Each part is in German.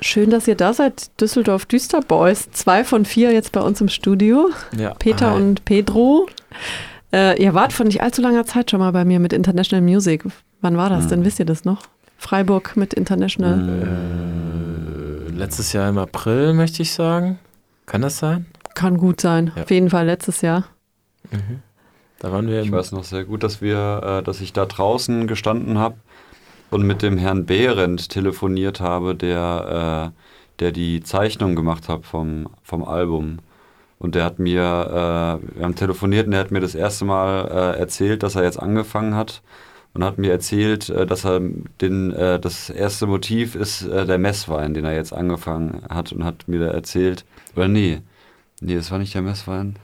Schön, dass ihr da seid, Düsseldorf Düster Boys. Zwei von vier jetzt bei uns im Studio. Ja. Peter Hi. und Pedro. Äh, ihr wart vor nicht allzu langer Zeit schon mal bei mir mit International Music. Wann war das hm. denn? Wisst ihr das noch? Freiburg mit International. Äh, letztes Jahr im April, möchte ich sagen. Kann das sein? Kann gut sein. Ja. Auf jeden Fall letztes Jahr. Mhm. Da waren wir. Ich weiß noch sehr gut, dass wir, äh, dass ich da draußen gestanden habe und mit dem Herrn Behrendt telefoniert habe, der, äh, der die Zeichnung gemacht hat vom, vom Album. Und der hat mir, äh, wir haben telefoniert und er hat mir das erste Mal äh, erzählt, dass er jetzt angefangen hat und hat mir erzählt, äh, dass er den, äh, das erste Motiv ist äh, der Messwein, den er jetzt angefangen hat und hat mir da erzählt, oder nee, nee, das war nicht der Messwein.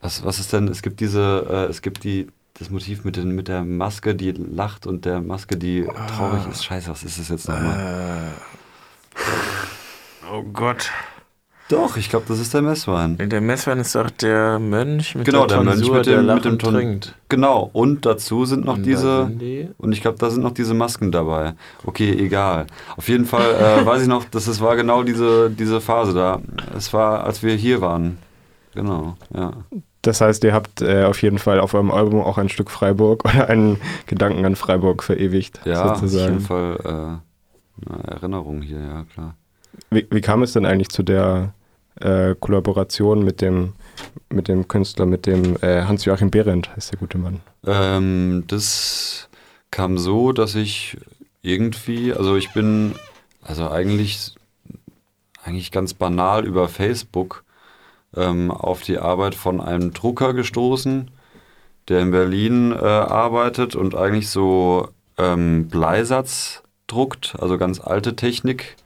Was, was ist denn, es gibt diese, äh, es gibt die, das Motiv mit, den, mit der Maske, die lacht und der Maske, die traurig ist. Scheiße, was ist das jetzt nochmal? oh Gott. Doch, ich glaube, das ist der Messwein. Der Messwein ist doch der Mönch mit genau, der, der Tonsur, Mönch mit dem, der mit dem Ton trinkt. Genau, und dazu sind noch und diese. Und ich glaube, da sind noch diese Masken dabei. Okay, egal. Auf jeden Fall äh, weiß ich noch, dass es war genau diese, diese Phase da. Es war, als wir hier waren. Genau, ja. Das heißt, ihr habt äh, auf jeden Fall auf eurem Album auch ein Stück Freiburg oder einen Gedanken an Freiburg verewigt. Ja, sozusagen. auf jeden Fall äh, eine Erinnerung hier, ja klar. Wie, wie kam es denn eigentlich zu der äh, Kollaboration mit dem, mit dem Künstler, mit dem äh, Hans-Joachim Behrendt, heißt der gute Mann? Ähm, das kam so, dass ich irgendwie, also ich bin, also eigentlich, eigentlich ganz banal über Facebook ähm, auf die Arbeit von einem Drucker gestoßen, der in Berlin äh, arbeitet und eigentlich so ähm, Bleisatz druckt, also ganz alte Technik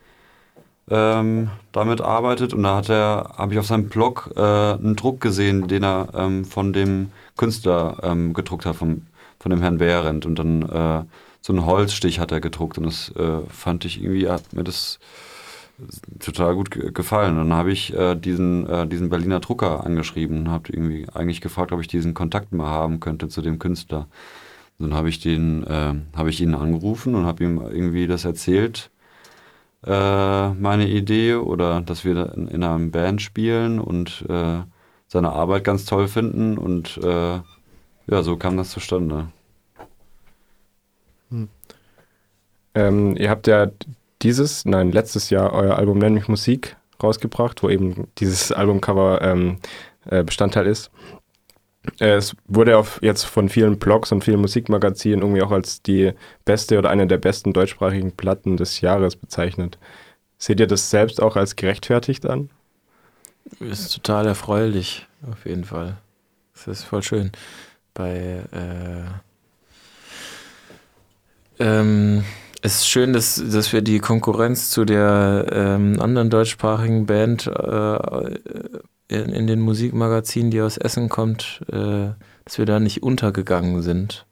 ähm, damit arbeitet. Und da hat er, habe ich auf seinem Blog äh, einen Druck gesehen, den er ähm, von dem Künstler ähm, gedruckt hat, vom, von dem Herrn Behrendt. Und dann äh, so einen Holzstich hat er gedruckt. Und das äh, fand ich irgendwie, hat mir das total gut gefallen. Und dann habe ich äh, diesen, äh, diesen Berliner Drucker angeschrieben und habe irgendwie eigentlich gefragt, ob ich diesen Kontakt mal haben könnte zu dem Künstler. Und dann habe ich den, äh, habe ich ihn angerufen und habe ihm irgendwie das erzählt, äh, meine Idee oder dass wir in, in einer Band spielen und äh, seine Arbeit ganz toll finden und äh, ja, so kam das zustande. Hm. Ähm, ihr habt ja dieses, nein, letztes Jahr euer Album Nenn mich Musik rausgebracht, wo eben dieses Albumcover ähm, äh, Bestandteil ist. Es wurde auch jetzt von vielen Blogs und vielen Musikmagazinen irgendwie auch als die beste oder eine der besten deutschsprachigen Platten des Jahres bezeichnet. Seht ihr das selbst auch als gerechtfertigt an? Ist total erfreulich, auf jeden Fall. Das ist voll schön. Bei äh, ähm, es ist schön, dass, dass wir die Konkurrenz zu der ähm, anderen deutschsprachigen Band äh, in, in, den Musikmagazinen, die aus Essen kommt, äh, dass wir da nicht untergegangen sind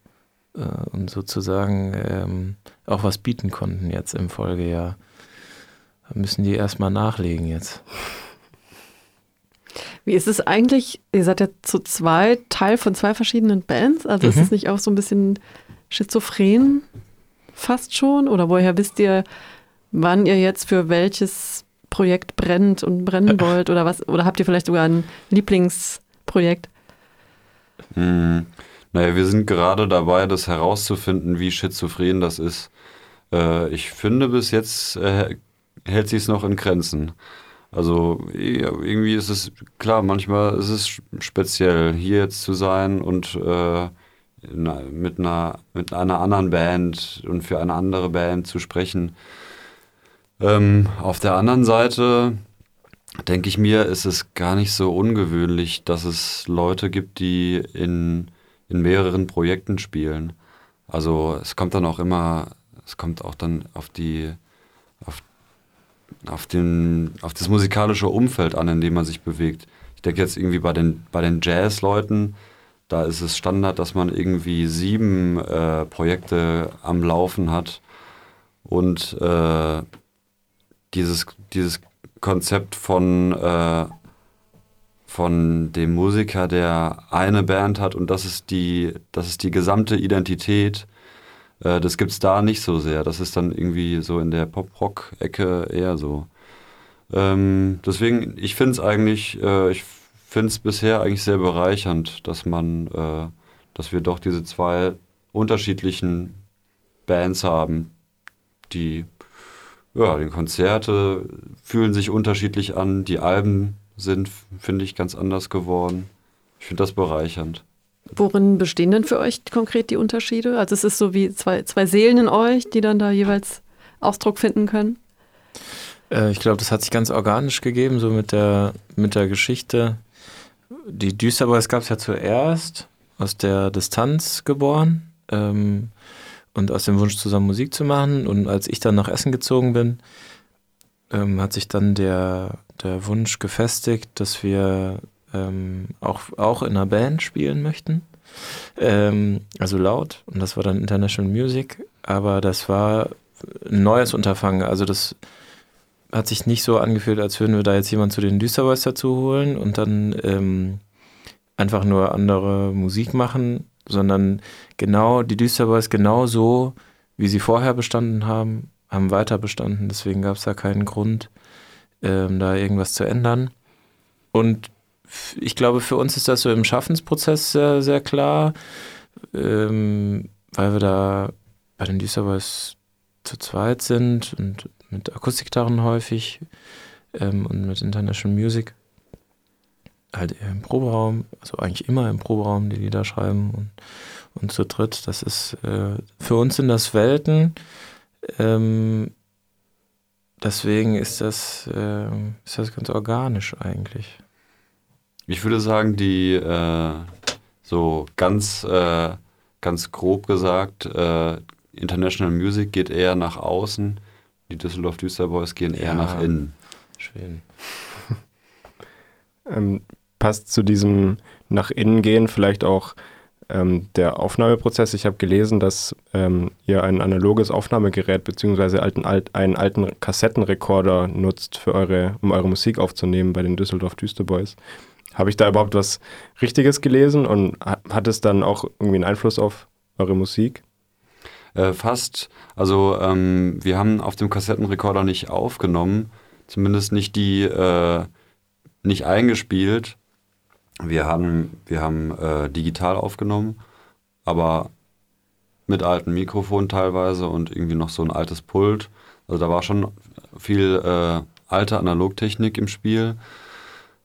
äh, und sozusagen ähm, auch was bieten konnten jetzt im Folgejahr. Da müssen die erstmal nachlegen jetzt. Wie ist es eigentlich? Ihr seid ja zu zwei, Teil von zwei verschiedenen Bands. Also mhm. ist es nicht auch so ein bisschen schizophren fast schon? Oder woher wisst ihr, wann ihr jetzt für welches Projekt brennt und brennen wollt oder was? Oder habt ihr vielleicht sogar ein Lieblingsprojekt? Hm. Naja, wir sind gerade dabei, das herauszufinden, wie schizophren das ist. Äh, ich finde, bis jetzt äh, hält sich es noch in Grenzen. Also irgendwie ist es klar, manchmal ist es speziell, hier jetzt zu sein und äh, mit, einer, mit einer anderen Band und für eine andere Band zu sprechen. Ähm, auf der anderen Seite denke ich mir, ist es gar nicht so ungewöhnlich, dass es Leute gibt, die in, in mehreren Projekten spielen. Also es kommt dann auch immer, es kommt auch dann auf die, auf, auf, den, auf das musikalische Umfeld an, in dem man sich bewegt. Ich denke jetzt irgendwie bei den, bei den Jazz-Leuten, da ist es Standard, dass man irgendwie sieben äh, Projekte am Laufen hat und äh, dieses, dieses Konzept von, äh, von dem Musiker, der eine Band hat und das ist die, das ist die gesamte Identität, Äh, das gibt es da nicht so sehr. Das ist dann irgendwie so in der Pop-Rock-Ecke eher so. Ähm, deswegen, ich finde es eigentlich, äh, ich finde es bisher eigentlich sehr bereichernd, dass man, äh, dass wir doch diese zwei unterschiedlichen Bands haben, die, ja, die Konzerte fühlen sich unterschiedlich an, die Alben sind, finde ich, ganz anders geworden. Ich finde das bereichernd. Worin bestehen denn für euch konkret die Unterschiede? Also es ist so wie zwei, zwei Seelen in euch, die dann da jeweils Ausdruck finden können? Äh, ich glaube, das hat sich ganz organisch gegeben, so mit der, mit der Geschichte. Die Düsterboys gab es ja zuerst, aus der Distanz geboren ähm, und aus dem Wunsch zusammen Musik zu machen. Und als ich dann nach Essen gezogen bin, ähm, hat sich dann der, der Wunsch gefestigt, dass wir ähm, auch, auch in einer Band spielen möchten. Ähm, also laut. Und das war dann International Music. Aber das war ein neues Unterfangen. Also das hat sich nicht so angefühlt, als würden wir da jetzt jemanden zu den Düsterboys dazu holen und dann ähm, einfach nur andere Musik machen, sondern genau die Düsterboys genau so, wie sie vorher bestanden haben, haben weiter bestanden. Deswegen gab es da keinen Grund, ähm, da irgendwas zu ändern. Und ich glaube, für uns ist das so im Schaffensprozess sehr, sehr klar, ähm, weil wir da bei den Düsterboys zu zweit sind und mit Akustikgitarren häufig ähm, und mit International Music. Halt eher im Proberaum, also eigentlich immer im Proberaum die Lieder schreiben und, und zu dritt. Das ist, äh, für uns sind das Welten. Ähm, deswegen ist das, äh, ist das ganz organisch eigentlich. Ich würde sagen, die äh, so ganz, äh, ganz grob gesagt, äh, International Music geht eher nach außen, die Düsseldorf Düsterboys gehen eher ja, nach innen. Schön. ähm, passt zu diesem nach innen gehen vielleicht auch ähm, der Aufnahmeprozess. Ich habe gelesen, dass ähm, ihr ein analoges Aufnahmegerät bzw. Alten, alt, einen alten Kassettenrekorder nutzt, für eure, um eure Musik aufzunehmen bei den Düsseldorf Düsterboys. Habe ich da überhaupt was Richtiges gelesen und hat es dann auch irgendwie einen Einfluss auf eure Musik? Äh, fast. Also ähm, wir haben auf dem Kassettenrekorder nicht aufgenommen, zumindest nicht die, äh, nicht eingespielt. Wir haben, wir haben äh, digital aufgenommen, aber mit altem Mikrofon teilweise und irgendwie noch so ein altes Pult. Also da war schon viel äh, alte Analogtechnik im Spiel.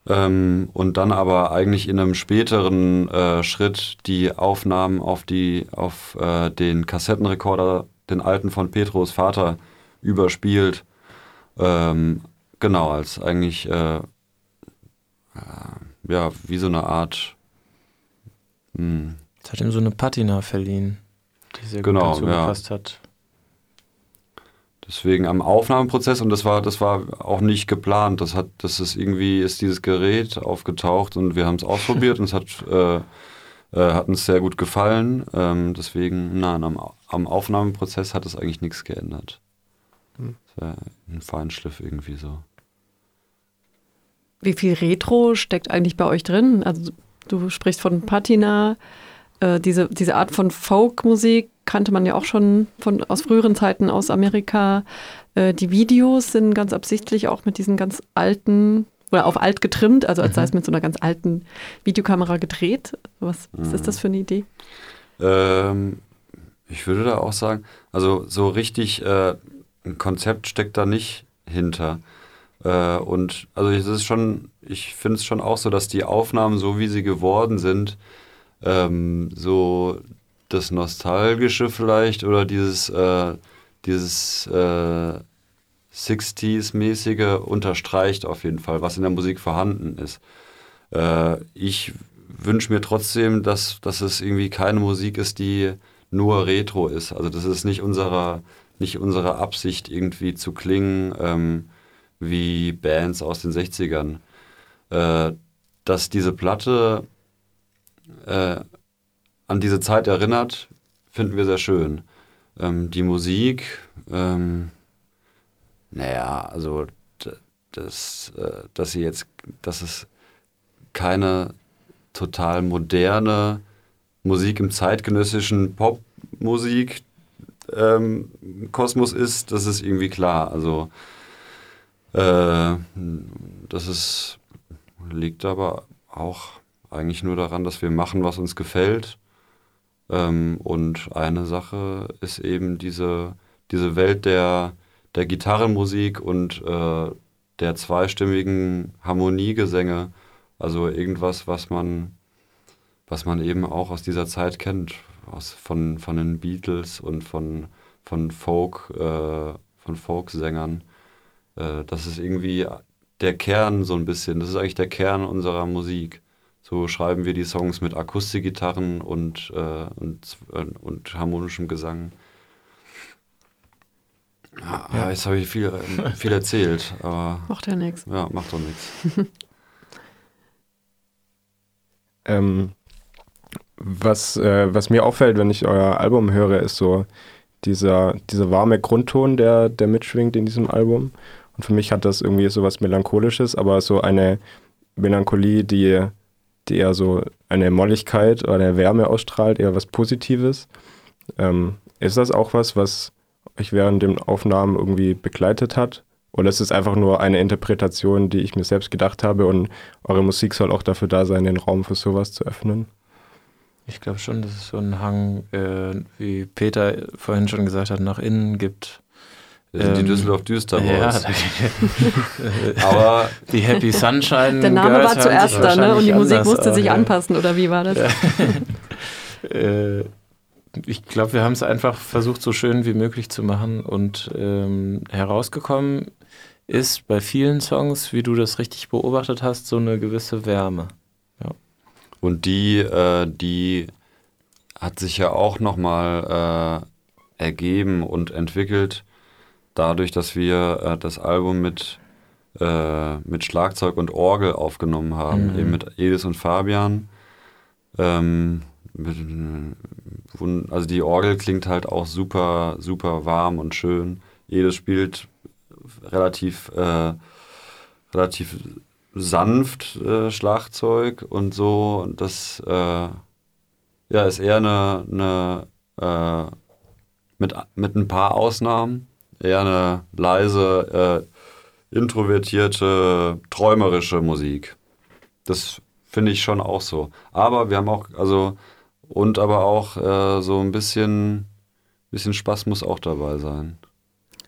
Ähm, und dann aber eigentlich in einem späteren äh, Schritt die Aufnahmen auf, die, auf äh, den Kassettenrekorder, den alten von Petros Vater, überspielt. Ähm, genau, als eigentlich äh, äh ja, wie so eine Art. Mh. Hm. Das hat ihm so eine Patina verliehen, die sehr genau, gut dazu ja. gepasst hat. Deswegen am Aufnahmeprozess und das war, das war auch nicht geplant. Das hat, das ist irgendwie, ist dieses Gerät aufgetaucht und wir haben es ausprobiert und es hat, äh, äh, hat uns sehr gut gefallen. Ähm, deswegen, nein, am, am Aufnahmeprozess hat es eigentlich nichts geändert. Hm. ein Feinschliff irgendwie so. Wie viel Retro steckt eigentlich bei euch drin? Also du sprichst von Patina, äh, diese, diese Art von Folkmusik kannte man ja auch schon von, aus früheren Zeiten aus Amerika. Äh, die Videos sind ganz absichtlich auch mit diesen ganz alten oder auf alt getrimmt, also als mhm. sei es mit so einer ganz alten Videokamera gedreht. Was, was ist das für eine Idee? Ähm, ich würde da auch sagen, also so richtig äh, ein Konzept steckt da nicht hinter. Äh, und also es ist schon, ich finde es schon auch so, dass die Aufnahmen, so wie sie geworden sind, ähm, so das Nostalgische vielleicht oder dieses, äh, dieses äh, 60s-mäßige unterstreicht auf jeden Fall, was in der Musik vorhanden ist. Äh, ich wünsche mir trotzdem, dass, dass es irgendwie keine Musik ist, die nur Retro ist. Also das ist nicht unsere, nicht unsere Absicht, irgendwie zu klingen ähm, wie Bands aus den 60ern. Äh, dass diese Platte äh, an diese Zeit erinnert, finden wir sehr schön. Ähm, die Musik, ähm, naja, also das, äh, dass sie jetzt, dass es keine total moderne Musik im zeitgenössischen Popmusik ähm, Kosmos ist, das ist irgendwie klar. Also äh, das ist, liegt aber auch eigentlich nur daran, dass wir machen, was uns gefällt. Ähm, und eine Sache ist eben diese, diese Welt der, der Gitarrenmusik und äh, der zweistimmigen Harmoniegesänge. Also irgendwas, was man, was man eben auch aus dieser Zeit kennt, aus, von, von den Beatles und von, von Folk, äh, von Folksängern. Äh, das ist irgendwie der Kern so ein bisschen. Das ist eigentlich der Kern unserer Musik. So schreiben wir die Songs mit Akustikgitarren und, äh, und, äh, und harmonischem Gesang. Ja, jetzt habe ich viel, viel erzählt. Aber, macht ja nichts. Ja, macht doch nichts. ähm, was, äh, was mir auffällt, wenn ich euer Album höre, ist so dieser, dieser warme Grundton, der, der mitschwingt in diesem Album. Und für mich hat das irgendwie so was Melancholisches, aber so eine Melancholie, die, die eher so eine Molligkeit oder eine Wärme ausstrahlt, eher was Positives. Ähm, ist das auch was, was euch während den Aufnahmen irgendwie begleitet hat? Oder ist es einfach nur eine Interpretation, die ich mir selbst gedacht habe und eure Musik soll auch dafür da sein, den Raum für sowas zu öffnen? Ich glaube schon, dass es so einen Hang, äh, wie Peter vorhin schon gesagt hat, nach innen gibt. Wir sind die Ähm, Düsseldorf Düster Ja, Boys. Aber die Happy Sunshine. Der Name Girls war zuerst sich da, ne? Und die Musik musste sich ja. anpassen, oder wie war das? Äh, ich glaube, wir haben es einfach versucht, so schön wie möglich zu machen und ähm, herausgekommen ist bei vielen Songs, wie du das richtig beobachtet hast, so eine gewisse Wärme. Und die, äh, die hat sich ja auch nochmal äh, ergeben und entwickelt, dadurch, dass wir äh, das Album mit, äh, mit Schlagzeug und Orgel aufgenommen haben, Mhm. eben mit Edis und Fabian. Ähm, mit, wun- also die Orgel klingt halt auch super, super warm und schön. Edis spielt relativ, äh, relativ sanft äh, Schlagzeug und so. Und das äh, ja, ist eher eine, eine äh, mit, mit ein paar Ausnahmen, eher eine leise, äh, introvertierte, träumerische Musik. Das finde ich schon auch so. Aber wir haben auch, also, und aber auch äh, so ein bisschen, bisschen Spaß muss auch dabei sein.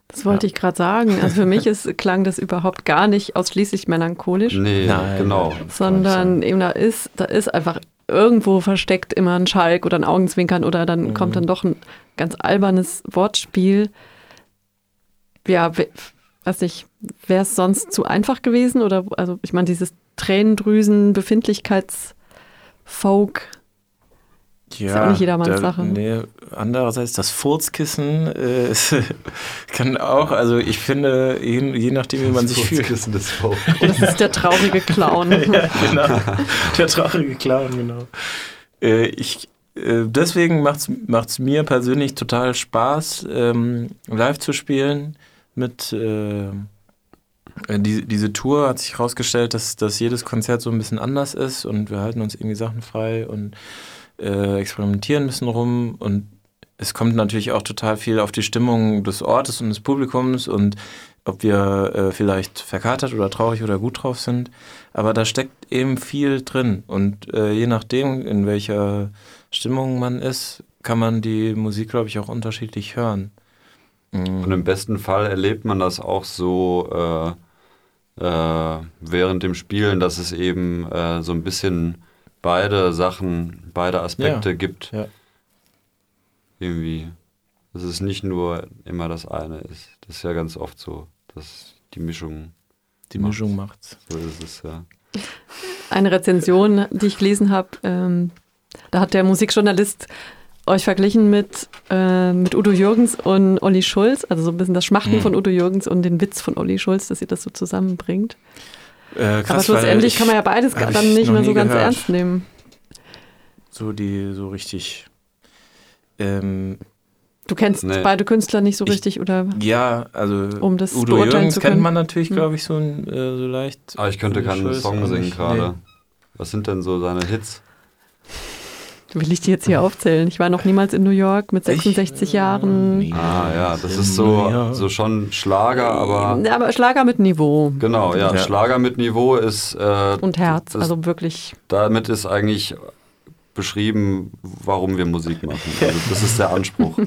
Das wollte ich gerade sagen. Also für mich ist, klang das überhaupt gar nicht ausschließlich melancholisch, Nee, Nein, genau. sondern eben da ist, da ist einfach irgendwo versteckt immer ein Schalk oder ein Augenzwinkern oder dann Mhm. kommt dann doch ein ganz albernes Wortspiel. Ja, we- weiß nicht, wäre es sonst zu einfach gewesen oder also ich meine dieses Tränendrüsen Befindlichkeitsfolk Ja, auch nicht jedermanns da, Sache. Nee, andererseits das Furzkissen äh, ist, kann auch, also ich finde, je, je nachdem, wie man sich fühlt. Kissen des Folk. das ist der traurige Clown. ja, genau. Der traurige Clown, genau. Äh, ich, äh, deswegen macht es mir persönlich total Spaß, ähm, live zu spielen. Mit äh, äh, die, diese Tour hat sich herausgestellt, dass, dass jedes Konzert so ein bisschen anders ist und wir halten uns irgendwie Sachen frei und äh, experimentieren ein bisschen rum und es kommt natürlich auch total viel auf die Stimmung des Ortes und des Publikums und ob wir äh, vielleicht verkatert oder traurig oder gut drauf sind. Aber da steckt eben viel drin. Und äh, je nachdem, in welcher Stimmung man ist, kann man die Musik, glaube ich, auch unterschiedlich hören. Mm. Und im besten Fall erlebt man das auch so äh, äh, während dem Spielen, dass es eben äh, so ein bisschen beide Sachen, beide Aspekte Ja, gibt. ja. Irgendwie. Dass es nicht nur immer das eine ist. Das ist ja ganz oft so, dass die Mischung, Die Macht's. Mischung macht's. so ist es ja. Eine Rezension, die ich gelesen habe, ähm, da hat der Musikjournalist euch verglichen mit, äh, mit Udo Jürgens und Olli Schulz, also so ein bisschen das Schmachten Mhm. von Udo Jürgens und den Witz von Olli Schulz, dass ihr das so zusammenbringt. Äh, krass, Aber schlussendlich weil kann man ja ich- beides dann ich nicht mehr so ganz gehört. ernst nehmen. So die, so richtig. Ähm, Du kennst Nee. beide Künstler nicht so Ich- richtig oder ja, also Um das Udo beurteilen Jürgens zu kennt man natürlich, Hm. glaube ich, so, ein, äh, so leicht. Aber ich könnte keinen Song singen gerade. Nee. Was sind denn so seine Hits? Will ich die jetzt hier aufzählen? Ich war noch niemals in New York mit 66 Ich- Jahren. Nee. Ah ja, das ist so, so schon Schlager, aber aber Schlager mit Niveau genau, ja, Ja. Schlager mit Niveau ist äh, und Herz. das- Also wirklich. damit ist eigentlich beschrieben, warum wir Musik machen. Also das ist der Anspruch.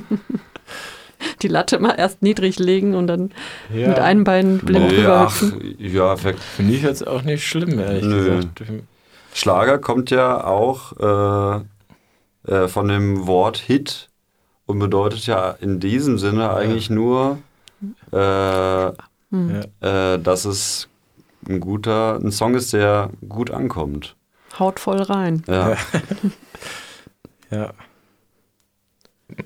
die Latte mal erst niedrig legen und dann Ja. mit einem Bein blind Nee, ach, ja, Finde ich jetzt auch nicht schlimm, ehrlich Nö. gesagt. Schlager kommt ja auch äh, äh, von dem Wort Hit und bedeutet ja in diesem Sinne eigentlich nur, äh, Hm. Ja. äh, dass es ein guter, ein Song ist, der gut ankommt. Haut voll rein. Ja. ja.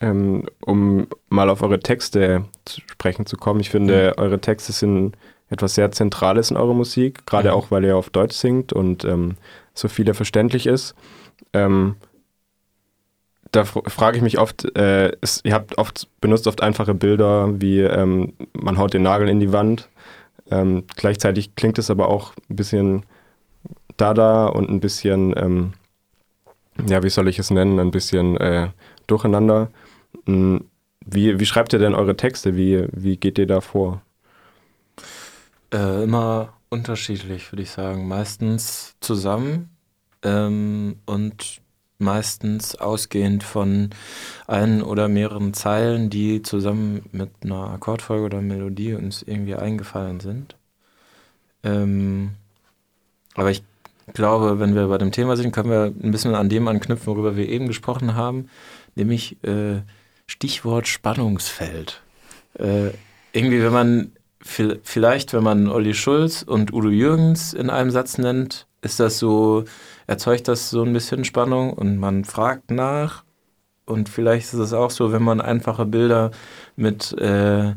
Ähm, um mal auf eure Texte zu sprechen zu kommen. Ich finde, eure Texte sind etwas sehr Zentrales in eurer Musik, gerade Mhm. auch, weil ihr auf Deutsch singt und ähm, so viele verständlich ist. Ähm, da fr frage ich mich oft, äh, es, ihr habt oft, benutzt oft einfache Bilder, wie ähm, man haut den Nagel in die Wand. Ähm, gleichzeitig klingt es aber auch ein bisschen Dada und ein bisschen, ähm, ja, wie soll ich es nennen, ein bisschen äh, durcheinander. Mm, Wie, wie schreibt ihr denn eure Texte? Wie, wie geht ihr da vor? Äh, immer unterschiedlich, würde ich sagen. Meistens zusammen ähm, und meistens ausgehend von ein oder mehreren Zeilen, die zusammen mit einer Akkordfolge oder Melodie uns irgendwie eingefallen sind. Ähm, aber ich glaube, wenn wir bei dem Thema sind, können wir ein bisschen an dem anknüpfen, worüber wir eben gesprochen haben, nämlich äh, Stichwort Spannungsfeld. Äh, irgendwie, wenn man Vielleicht, wenn man Olli Schulz und Udo Jürgens in einem Satz nennt, ist das so, erzeugt das so ein bisschen Spannung und man fragt nach. Und vielleicht ist es auch so, wenn man einfache Bilder mit äh,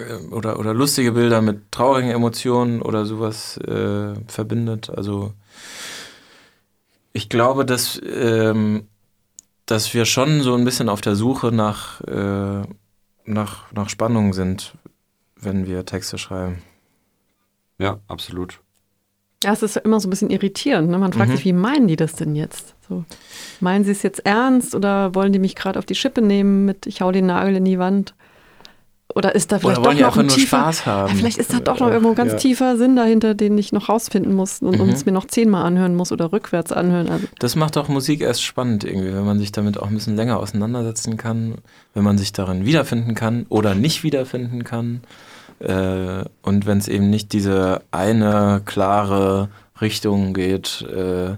äh, oder, oder lustige Bilder mit traurigen Emotionen oder sowas äh, verbindet. Also ich glaube, dass, ähm, dass wir schon so ein bisschen auf der Suche nach, äh, nach, nach Spannung sind, wenn wir Texte schreiben. ja, absolut. Ja, es ist immer so ein bisschen irritierend. Ne? Man fragt Mhm. sich, wie meinen die das denn jetzt? So, meinen sie es jetzt ernst oder wollen die mich gerade auf die Schippe nehmen mit, ich hau den Nagel in die Wand? Oder ist da vielleicht Oder wollen doch noch einfach ein nur tiefer, Spaß haben? Ja, vielleicht ist da doch noch irgendwo ein ganz Ja. tiefer Sinn dahinter, den ich noch rausfinden muss und Mhm. uns mir noch zehnmal anhören muss oder rückwärts anhören. Also, Das macht auch Musik erst spannend irgendwie, wenn man sich damit auch ein bisschen länger auseinandersetzen kann, wenn man sich darin wiederfinden kann oder nicht wiederfinden kann. Äh, und wenn es eben nicht diese eine klare Richtung geht, äh,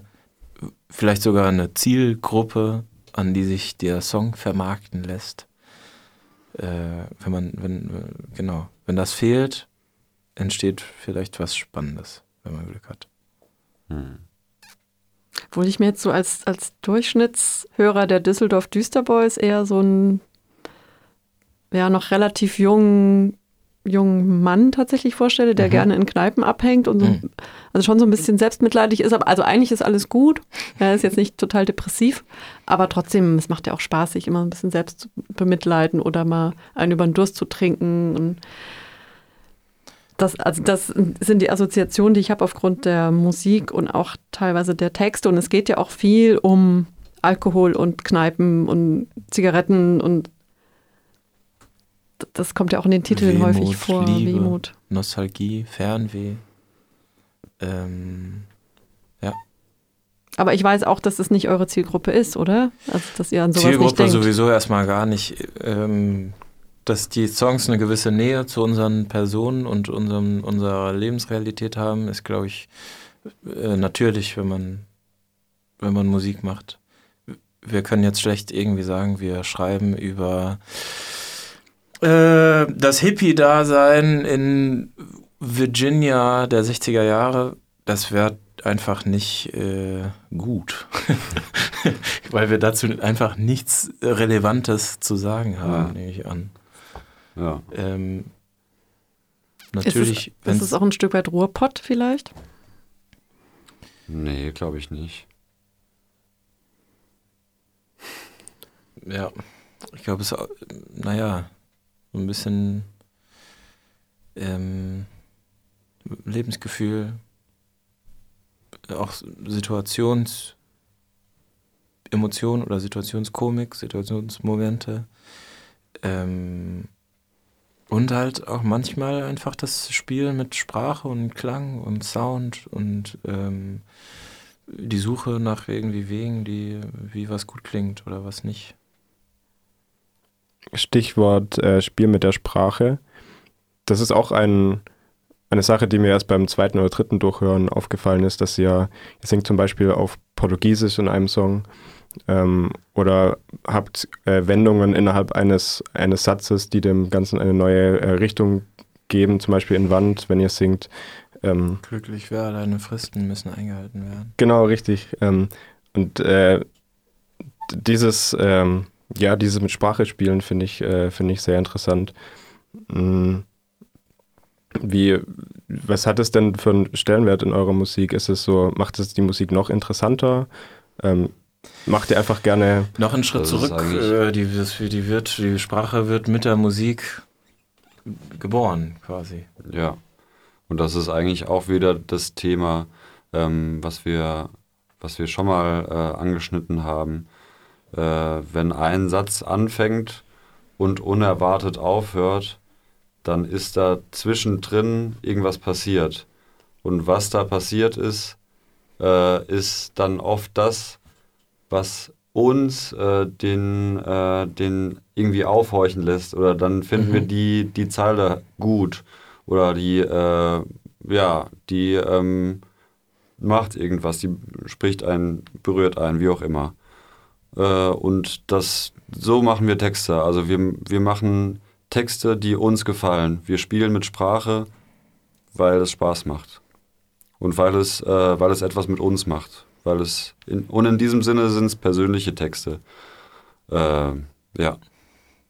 vielleicht sogar eine Zielgruppe, an die sich der Song vermarkten lässt. Äh, wenn man, wenn, genau, wenn das fehlt, entsteht vielleicht was Spannendes, wenn man Glück hat. Hm. obwohl ich mir jetzt so als, als Durchschnittshörer der Düsseldorf Düsterboys eher so einen ja, noch relativ jungen, jungen Mann tatsächlich vorstelle, der Mhm. gerne in Kneipen abhängt und so, Mhm. also schon so ein bisschen selbstmitleidig ist. Aber, also eigentlich ist alles gut. Er ist jetzt nicht total depressiv, aber trotzdem, es macht ja auch Spaß, sich immer ein bisschen selbst zu bemitleiden oder mal einen über den Durst zu trinken. Und das, also das sind die Assoziationen, die ich habe aufgrund der Musik und auch teilweise der Texte. Und es geht ja auch viel um Alkohol und Kneipen und Zigaretten und das kommt ja auch in den Titeln Wehmut, häufig vor. Liebe. Wehmut. Nostalgie, Fernweh. Ähm, Aber ich weiß auch, dass es nicht eure Zielgruppe ist, oder? Also, dass ihr an sowas nicht Zielgruppe denkt. sowieso erstmal gar nicht. Ähm, dass die Songs eine gewisse Nähe zu unseren Personen und unserem, unserer Lebensrealität haben, ist, glaube ich, äh, natürlich, wenn man, wenn man Musik macht. Wir können jetzt schlecht irgendwie sagen, wir schreiben über äh, das Hippie-Dasein in Virginia der 60er Jahre. Das wäre einfach nicht äh, gut. Weil wir dazu einfach nichts Relevantes zu sagen haben, Ja. nehme ich an. Ja. ist Ähm, es, natürlich, ist wenn's- es auch ein Stück weit Ruhrpott vielleicht? Nee, glaube ich nicht. ja, ich glaube, es ist, auch- naja, so ein bisschen ähm, Lebensgefühl, auch situations, Emotionen oder Situationskomik, Situationsmomente. Ähm, und halt auch manchmal einfach das Spielen mit Sprache und Klang und Sound und ähm, die Suche nach irgendwie Wegen, die, wie was gut klingt oder was nicht. Stichwort äh, Spiel mit der Sprache. Das ist auch ein, eine Sache, die mir erst beim zweiten oder dritten Durchhören aufgefallen ist, dass ihr, ihr singt zum Beispiel auf Portugiesisch in einem Song ähm, oder habt äh, Wendungen innerhalb eines, eines Satzes, die dem Ganzen eine neue äh, Richtung geben, zum Beispiel in Wand, wenn ihr singt. Ähm, Glücklich wäre, deine Fristen müssen eingehalten werden. Genau, richtig. Ähm, und äh, dieses, ähm, ja, dieses mit Sprache spielen finde ich, äh, finde ich sehr interessant. Mhm. Wie, was hat es denn für einen Stellenwert in eurer Musik? Ist es so, macht es die Musik noch interessanter? Ähm, macht ihr einfach gerne. Noch einen Schritt zurück. Äh, die, das, die, wird, die Sprache wird mit der Musik geboren, quasi. Ja. Und das ist eigentlich auch wieder das Thema, ähm, was, wir, was wir schon mal äh, angeschnitten haben. Äh, wenn ein Satz anfängt und unerwartet aufhört, dann ist da zwischendrin irgendwas passiert. Und was da passiert ist, äh, ist dann oft das, was uns äh, den, äh, den irgendwie aufhorchen lässt. Oder dann finden mhm. wir die, die Zeile gut. Oder die, äh, ja, die ähm, macht irgendwas, die spricht einen, berührt einen, wie auch immer. Äh, und das, so machen wir Texte. Also wir, wir machen Texte, die uns gefallen. Wir spielen mit Sprache, weil es Spaß macht. Und weil es, äh, weil es etwas mit uns macht. Weil es in, und in diesem Sinne sind es persönliche Texte. Äh, ja.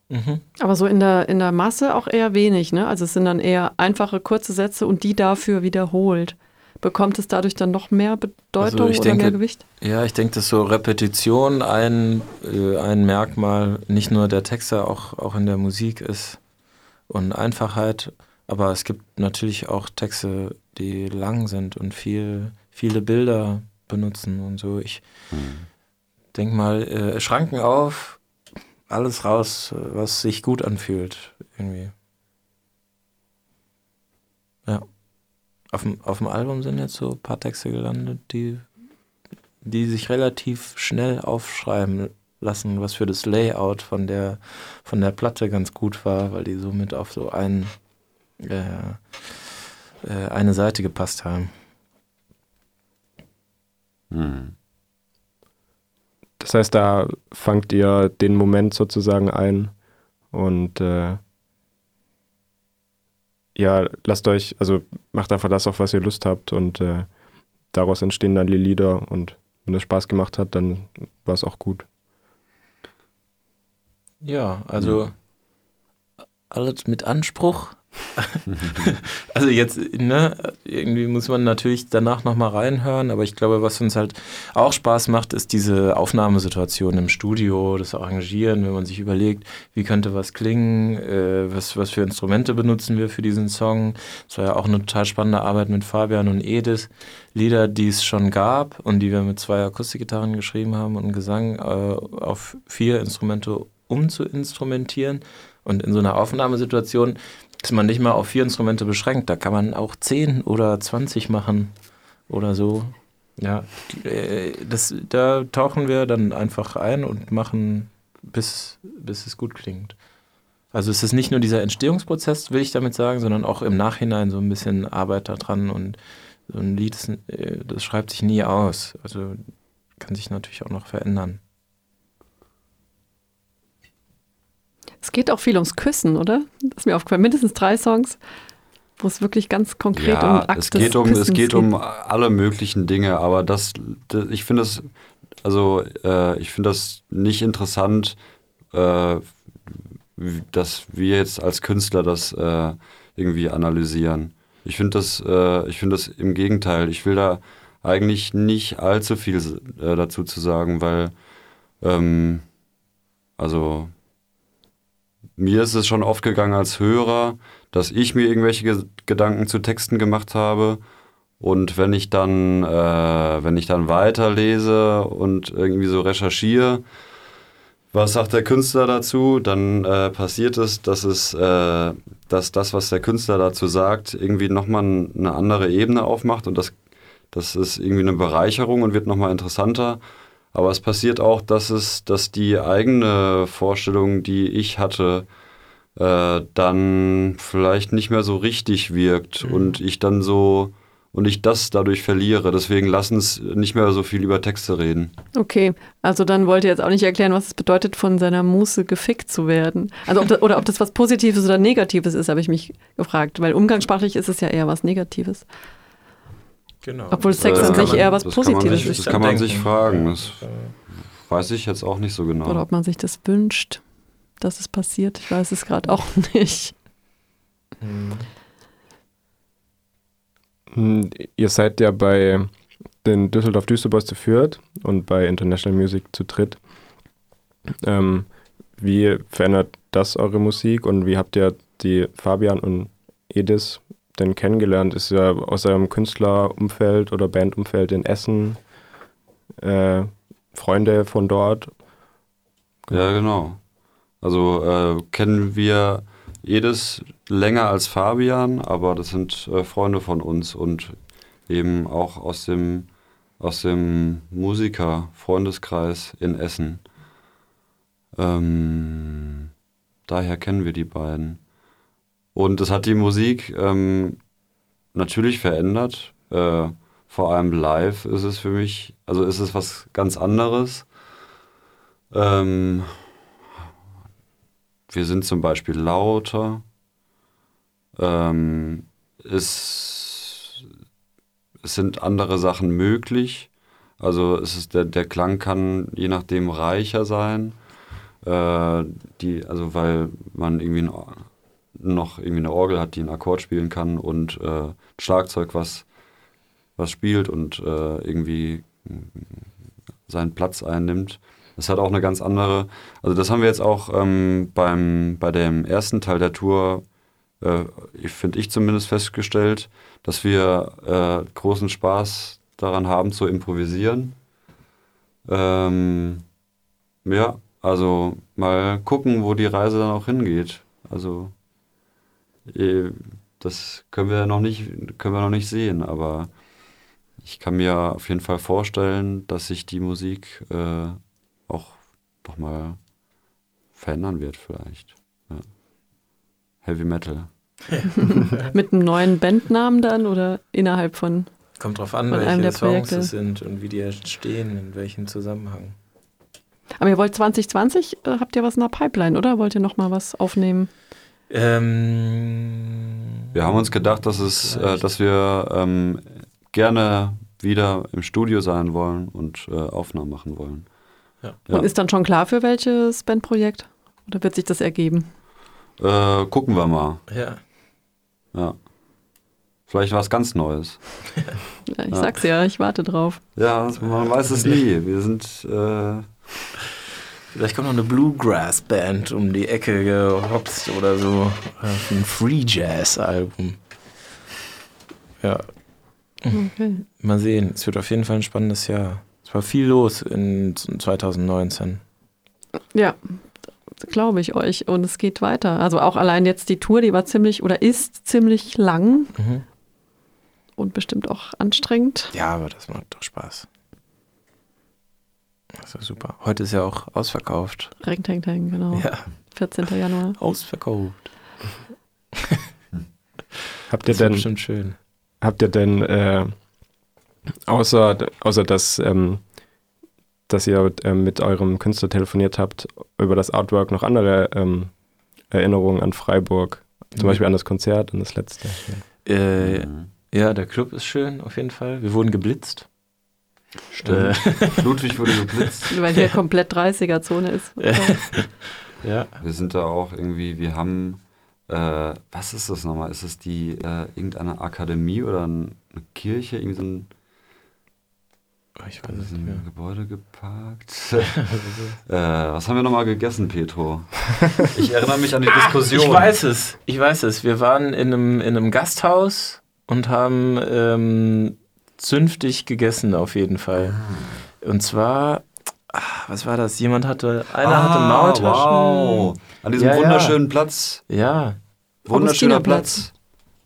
Mhm. Aber so in der, in der Masse auch eher wenig, ne? Also es sind dann eher einfache, kurze Sätze und die dafür wiederholt. Bekommt es dadurch dann noch mehr Bedeutung also oder denke, mehr Gewicht? Ja, ich denke, dass so Repetition ein, äh, ein Merkmal nicht nur der Texte, auch, auch in der Musik ist und Einfachheit. Aber es gibt natürlich auch Texte, die lang sind und viel, viele Bilder benutzen und so. Ich mhm. denke mal, äh, Schranken auf, alles raus, was sich gut anfühlt, irgendwie. Ja auf dem, auf dem Album sind jetzt so ein paar Texte gelandet, die, die sich relativ schnell aufschreiben lassen, was für das Layout von der, von der Platte ganz gut war, weil die somit auf so ein, äh, äh, eine Seite gepasst haben. Hm. Das heißt, da fangt ihr den Moment sozusagen ein und äh, ja, lasst euch, also macht einfach das auf, was ihr Lust habt und äh, daraus entstehen dann die Lieder und wenn es Spaß gemacht hat, dann war es auch gut. Ja, also alles mit Anspruch, also jetzt, ne, irgendwie muss man natürlich danach nochmal reinhören, aber ich glaube, was uns halt auch Spaß macht, ist diese Aufnahmesituation im Studio, das Arrangieren, wenn man sich überlegt, wie könnte was klingen, äh, was, was für Instrumente benutzen wir für diesen Song. Es war ja auch eine total spannende Arbeit mit Fabian und Edith. Lieder, die es schon gab und die wir mit zwei Akustikgitarren geschrieben haben und Gesang äh, auf vier Instrumente umzuinstrumentieren. Und in so einer Aufnahmesituation ist man nicht mal auf vier Instrumente beschränkt. Da kann man auch zehn oder zwanzig machen oder so. Ja, äh, das, da tauchen wir dann einfach ein und machen, bis, bis es gut klingt. Also es ist nicht nur dieser Entstehungsprozess, will ich damit sagen, sondern auch im Nachhinein so ein bisschen Arbeit daran und so ein Lied, das, äh, das schreibt sich nie aus. Also kann sich natürlich auch noch verändern. Es geht auch viel ums Küssen, oder? Das ist mir aufgefallen. Mindestens drei Songs, wo es wirklich ganz konkret ja, um Akt es geht um Es geht um alle möglichen Dinge, aber das, das ich finde das, also äh, ich finde das nicht interessant, äh, dass wir jetzt als Künstler das äh, irgendwie analysieren. Ich finde das, äh, ich finde das im Gegenteil. Ich will da eigentlich nicht allzu viel äh, dazu zu sagen, weil ähm, also mir ist es schon oft gegangen als Hörer, dass ich mir irgendwelche Ge Gedanken zu Texten gemacht habe Und wenn ich dann, äh, wenn ich dann weiterlese und irgendwie so recherchiere, was sagt der Künstler dazu, dann äh, passiert es, dass es, äh, dass das, was der Künstler dazu sagt, irgendwie nochmal eine andere Ebene aufmacht und das, das ist irgendwie eine Bereicherung und wird nochmal interessanter. Aber es passiert auch, dass es, dass die eigene Vorstellung, die ich hatte, äh, dann vielleicht nicht mehr so richtig wirkt Mhm. und ich dann so und ich das dadurch verliere. Deswegen lassen es nicht mehr so viel über Texte reden. Okay, also dann wollt ihr jetzt auch nicht erklären, was es bedeutet, von seiner Muße gefickt zu werden. Also ob das, oder ob das was Positives oder Negatives ist, habe ich mich gefragt, weil umgangssprachlich ist es ja eher was Negatives. Genau. Obwohl Sex an sich eher was Positives ist. Das kann man sich fragen. Das weiß ich jetzt auch nicht so genau. Oder ob man sich das wünscht, dass es passiert. Ich weiß es gerade auch nicht. Mhm. Hm, Ihr seid ja bei den Düsseldorf Düsterboys zu Fürth und bei International Music zu dritt. Ähm, wie verändert das eure Musik und wie habt ihr die Fabian und Edis denn kennengelernt? Ist ja aus eurem Künstlerumfeld oder Bandumfeld in Essen äh, Freunde von dort? Ja, genau. Also äh, kennen wir jedes länger als Fabian, aber das sind äh, Freunde von uns und eben auch aus dem, aus dem Musiker-Freundeskreis in Essen. Ähm, daher kennen wir die beiden. Und das hat die Musik ähm, natürlich verändert. Äh, vor allem live ist es für mich, also ist es was ganz anderes. Ähm, wir sind zum Beispiel lauter. Ähm, es, es sind andere Sachen möglich. Also es ist der, der Klang kann je nachdem reicher sein. Äh, die, also weil man irgendwie ein, noch irgendwie eine Orgel hat, die einen Akkord spielen kann und äh, ein Schlagzeug, was, was spielt und äh, irgendwie seinen Platz einnimmt. Das hat auch eine ganz andere, also das haben wir jetzt auch ähm, beim, bei dem ersten Teil der Tour, äh, finde ich zumindest festgestellt, dass wir äh, großen Spaß daran haben zu improvisieren. Ähm, ja, also mal gucken, wo die Reise dann auch hingeht. Also das können wir noch nicht, können wir noch nicht sehen, aber ich kann mir auf jeden Fall vorstellen, dass sich die Musik äh, auch nochmal verändern wird vielleicht. Ja. Heavy Metal. Mit einem neuen Bandnamen dann oder innerhalb von. Kommt drauf an, einem der welche Songs es sind und wie die entstehen, in welchem Zusammenhang. Aber ihr wollt 2020, äh, habt ihr was in der Pipeline, oder? Wollt ihr nochmal was aufnehmen? Ähm, Wir haben uns gedacht, dass es, äh, dass wir ähm, gerne wieder im Studio sein wollen und äh, Aufnahmen machen wollen. Ja. Ja. Und ist dann schon klar für welches Bandprojekt? Oder wird sich das ergeben? Äh, gucken wir mal. Ja. Ja. Vielleicht was ganz Neues. Ja, ich Ja. sag's ja, ich warte drauf. Ja, man weiß es nie. Wir sind äh, Vielleicht kommt noch eine Bluegrass-Band um die Ecke gehopst oder so. Ein Free Jazz-Album. Ja, Okay. mal sehen. Es wird auf jeden Fall ein spannendes Jahr. Es war viel los in 2019. Ja, glaube ich euch. Und es geht weiter. Also auch allein jetzt die Tour, die war ziemlich oder ist ziemlich lang Mhm. und bestimmt auch anstrengend. Ja, aber das macht doch Spaß. Das ist super. Heute ist ja auch ausverkauft. Reng, teng, teng, genau. Ja, 14. Januar. ausverkauft. Habt ihr Das denn bestimmt schön. Habt ihr denn, äh, außer, außer dass, ähm, dass ihr ähm, mit eurem Künstler telefoniert habt, über das Artwork noch andere ähm, Erinnerungen an Freiburg? Zum Mhm. Beispiel an das Konzert, an das letzte. Äh, mhm. ja, der Club ist schön, auf jeden Fall. Wir wurden geblitzt. Stimmt. Ludwig wurde geblitzt. Weil hier komplett 30er-Zone ist. Ja. Wir sind da auch irgendwie, wir haben, äh, was ist das nochmal? Ist es die, äh, irgendeine Akademie oder ein, eine Kirche, irgendwie so ein, Oh, ich weiß es nicht mehr. ein Gebäude geparkt? äh, was haben wir nochmal gegessen, Petro? Ich erinnere mich an die Diskussion. Ich weiß es, ich weiß es. Wir waren in einem, in einem Gasthaus und haben ähm, zünftig gegessen auf jeden Fall. Und zwar, ah, was war das? Jemand hatte, einer hatte Maultaschen. Wow. An diesem Ja, ja. wunderschönen Platz. Ja, Wunderschöner. Platz.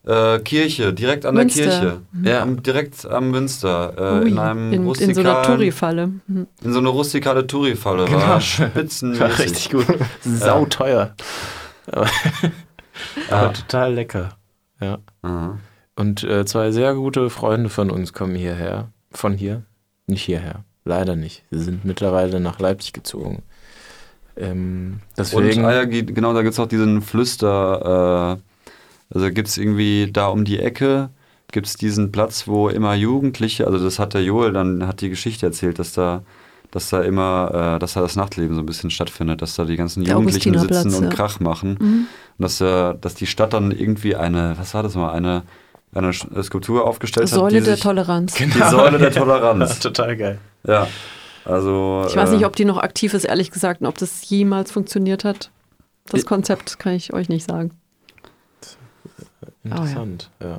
Äh, Kirche, direkt an Münster. der Kirche. ja. Am, direkt am Münster. Äh, Ui, in einem in, in so einer rustikalen, Touri-Falle. Mhm. in so eine rustikale Touri-Falle. Genau. War spitzenmäßig. war richtig gut. Sau teuer. Aber, aber total lecker. Ja. Aha. Und äh, zwei sehr gute Freunde von uns kommen hierher. Von hier? Nicht hierher. Leider nicht. Sie sind mittlerweile nach Leipzig gezogen. Ähm, deswegen. Und ah ja, genau, da gibt es auch diesen Flüster, äh, also gibt es irgendwie da um die Ecke, gibt es diesen Platz, wo immer Jugendliche, also das hat der Joel dann, hat die Geschichte erzählt, dass da, dass da immer, äh, dass da das Nachtleben so ein bisschen stattfindet, dass da die ganzen Der Jugendlichen sitzen und ja. Krach machen. Mhm. Und dass, äh, dass die Stadt dann irgendwie eine, was war das mal, eine, eine Skulptur aufgestellt hat. Säule der sich, Toleranz. Die Säule der Ja, Toleranz. total geil. ja. Also. Ich weiß äh, nicht, ob die noch aktiv ist, ehrlich gesagt, und ob das jemals funktioniert hat. Das Ich- Konzept kann ich euch nicht sagen. Interessant. Ja.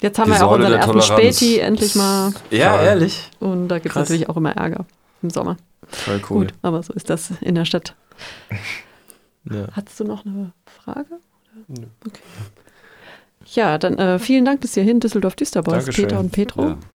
Jetzt haben Die wir auch Säule unseren ersten Toleranz. Späti endlich mal Ja, Toll. ehrlich. und da gibt es natürlich auch immer Ärger im Sommer. Voll cool. Gut, aber so ist das in der Stadt. Ja. Hattest du noch eine Frage? Okay. Ja, dann äh, vielen Dank bis hierhin, Düsseldorf Düsterboys. Peter und Petro. Ja.